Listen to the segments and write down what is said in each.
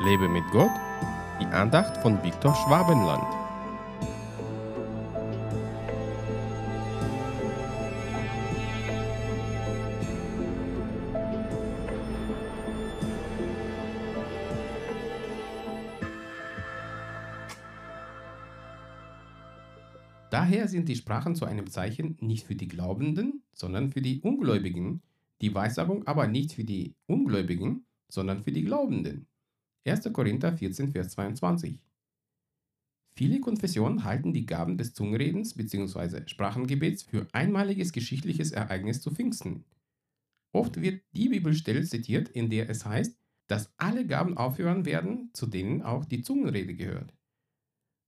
Lebe mit Gott, die Andacht von Viktor Schwabenland. Daher sind die Sprachen zu einem Zeichen nicht für die Glaubenden, sondern für die Ungläubigen, die Weissagung aber nicht für die Ungläubigen, sondern für die Glaubenden. 1. Korinther 14, Vers 22. Viele Konfessionen halten die Gaben des Zungenredens bzw. Sprachengebets für einmaliges geschichtliches Ereignis zu Pfingsten. Oft wird die Bibelstelle zitiert, in der es heißt, dass alle Gaben aufhören werden, zu denen auch die Zungenrede gehört.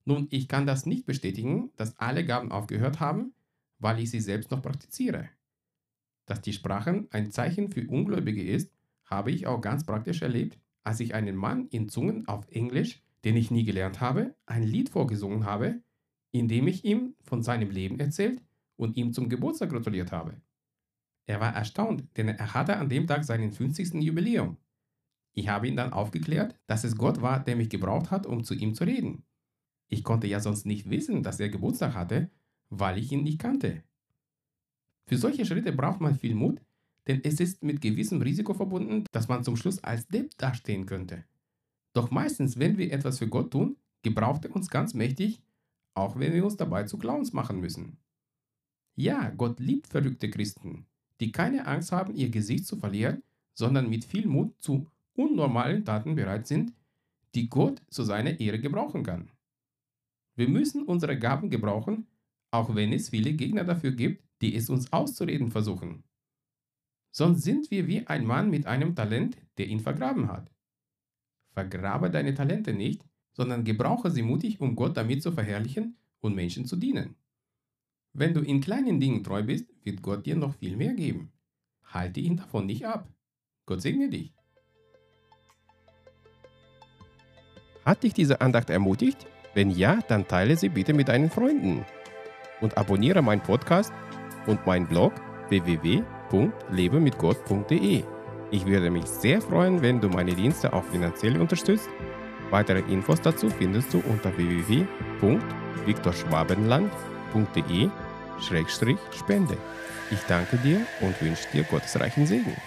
Nun, ich kann das nicht bestätigen, dass alle Gaben aufgehört haben, weil ich sie selbst noch praktiziere. Dass die Sprachen ein Zeichen für Ungläubige ist, habe ich auch ganz praktisch erlebt, als ich einen Mann in Zungen auf Englisch, den ich nie gelernt habe, ein Lied vorgesungen habe, in dem ich ihm von seinem Leben erzählt und ihm zum Geburtstag gratuliert habe. Er war erstaunt, denn er hatte an dem Tag seinen 50. Jubiläum. Ich habe ihn dann aufgeklärt, dass es Gott war, der mich gebraucht hat, um zu ihm zu reden. Ich konnte ja sonst nicht wissen, dass er Geburtstag hatte, weil ich ihn nicht kannte. Für solche Schritte braucht man viel Mut, denn es ist mit gewissem Risiko verbunden, dass man zum Schluss als Depp dastehen könnte. Doch meistens, wenn wir etwas für Gott tun, gebraucht er uns ganz mächtig, auch wenn wir uns dabei zu Clowns machen müssen. Ja, Gott liebt verrückte Christen, die keine Angst haben, ihr Gesicht zu verlieren, sondern mit viel Mut zu unnormalen Taten bereit sind, die Gott zu seiner Ehre gebrauchen kann. Wir müssen unsere Gaben gebrauchen, auch wenn es viele Gegner dafür gibt, die es uns auszureden versuchen. Sonst sind wir wie ein Mann mit einem Talent, der ihn vergraben hat. Vergrabe deine Talente nicht, sondern gebrauche sie mutig, um Gott damit zu verherrlichen und Menschen zu dienen. Wenn du in kleinen Dingen treu bist, wird Gott dir noch viel mehr geben. Halte ihn davon nicht ab. Gott segne dich. Hat dich diese Andacht ermutigt? Wenn ja, dann teile sie bitte mit deinen Freunden. Und abonniere meinen Podcast und meinen Blog www.lebemitgott.de. Ich würde mich sehr freuen, wenn du meine Dienste auch finanziell unterstützt. Weitere Infos dazu findest du unter www.viktorschwabenland.de-spende. Ich danke dir und wünsche dir gottesreichen Segen.